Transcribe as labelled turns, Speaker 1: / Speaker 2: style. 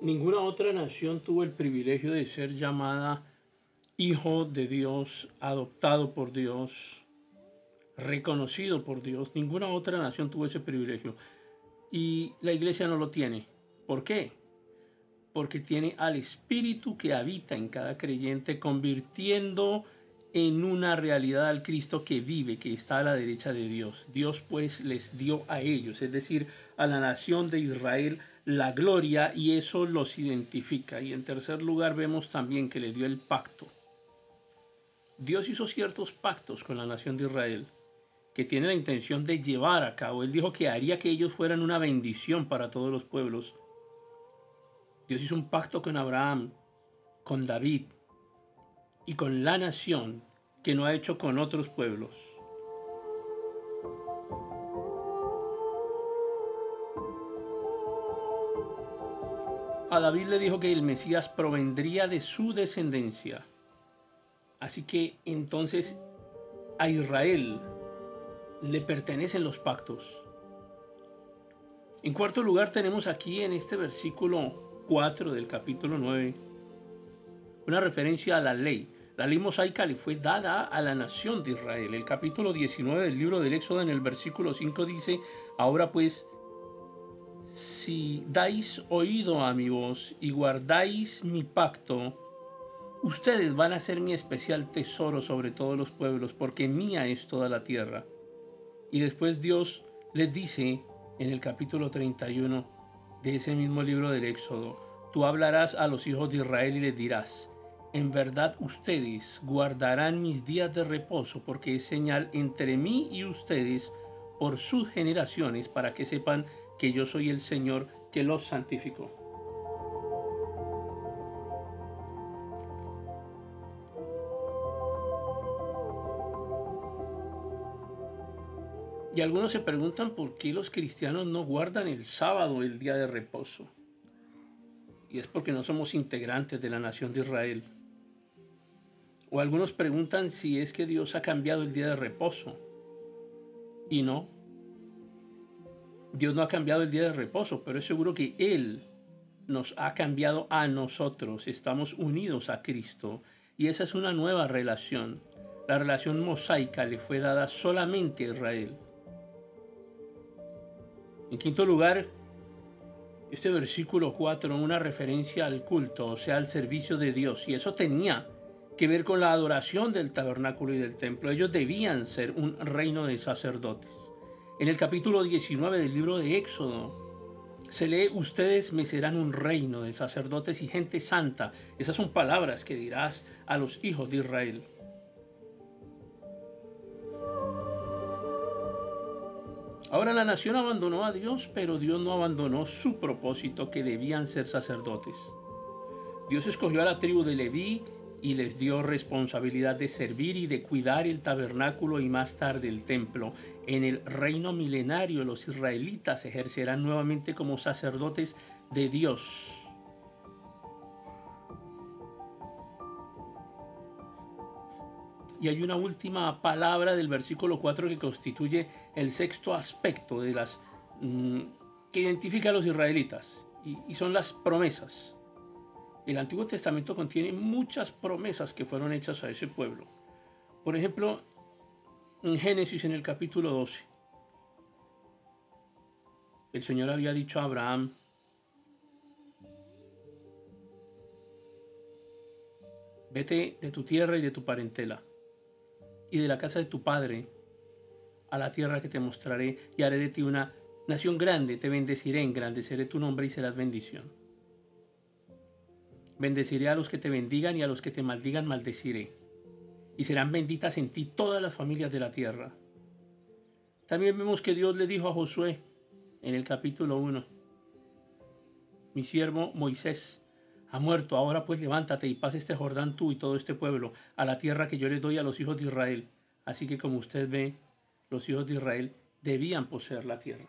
Speaker 1: Ninguna otra nación tuvo el privilegio de ser llamada hijo de Dios, adoptado por Dios, reconocido por Dios. Ninguna otra nación tuvo ese privilegio. Y la iglesia no lo tiene. ¿Por qué? Porque tiene al Espíritu que habita en cada creyente, convirtiendo en una realidad al Cristo que vive, que está a la derecha de Dios. Dios pues les dio a ellos, es decir, a la nación de Israel, la gloria y eso los identifica. Y en tercer lugar vemos también que le dio el pacto. Dios hizo ciertos pactos con la nación de Israel que tiene la intención de llevar a cabo. Él dijo que haría que ellos fueran una bendición para todos los pueblos. Dios hizo un pacto con Abraham, con David y con la nación que no ha hecho con otros pueblos. A David le dijo que el Mesías provendría de su descendencia. Así que entonces a Israel le pertenecen los pactos. En cuarto lugar tenemos aquí en este versículo 4 del capítulo 9 una referencia a la ley. La ley mosaica le fue dada a la nación de Israel. El capítulo 19 del libro del Éxodo en el versículo 5 dice, ahora pues si dais oído a mi voz y guardáis mi pacto, ustedes van a ser mi especial tesoro sobre todos los pueblos, porque mía es toda la tierra. Y después Dios les dice en el capítulo 31 de ese mismo libro del Éxodo, tú hablarás a los hijos de Israel y les dirás, en verdad ustedes guardarán mis días de reposo, porque es señal entre mí y ustedes por sus generaciones, para que sepan que yo soy el Señor que los santificó. Y algunos se preguntan por qué los cristianos no guardan el sábado, el día de reposo. Y es porque no somos integrantes de la nación de Israel. O algunos preguntan si es que Dios ha cambiado el día de reposo. Y no, Dios no ha cambiado el día de reposo, pero es seguro que Él nos ha cambiado a nosotros. Estamos unidos a Cristo y esa es una nueva relación. La relación mosaica le fue dada solamente a Israel. En quinto lugar, este versículo 4, una referencia al culto, o sea, al servicio de Dios. Y eso tenía que ver con la adoración del tabernáculo y del templo. Ellos debían ser un reino de sacerdotes. En el capítulo 19 del libro de Éxodo se lee, ustedes me serán un reino de sacerdotes y gente santa. Esas son palabras que dirás a los hijos de Israel. Ahora la nación abandonó a Dios, pero Dios no abandonó su propósito que debían ser sacerdotes. Dios escogió a la tribu de Leví y les dio responsabilidad de servir y de cuidar el tabernáculo y más tarde el templo. En el reino milenario los israelitas ejercerán nuevamente como sacerdotes de Dios. Y hay una última palabra del versículo 4 que constituye el sexto aspecto de las mm, que identifica a los israelitas y, y son las promesas. El Antiguo Testamento contiene muchas promesas que fueron hechas a ese pueblo. Por ejemplo, en Génesis en el capítulo 12, el Señor había dicho a Abraham, vete de tu tierra y de tu parentela y de la casa de tu padre a la tierra que te mostraré y haré de ti una nación grande, te bendeciré, engrandeceré tu nombre y serás bendición. Bendeciré a los que te bendigan y a los que te maldigan maldeciré. Y serán benditas en ti todas las familias de la tierra. También vemos que Dios le dijo a Josué en el capítulo 1, mi siervo Moisés ha muerto, ahora pues levántate y pase este Jordán tú y todo este pueblo a la tierra que yo les doy a los hijos de Israel. Así que como usted ve, los hijos de Israel debían poseer la tierra.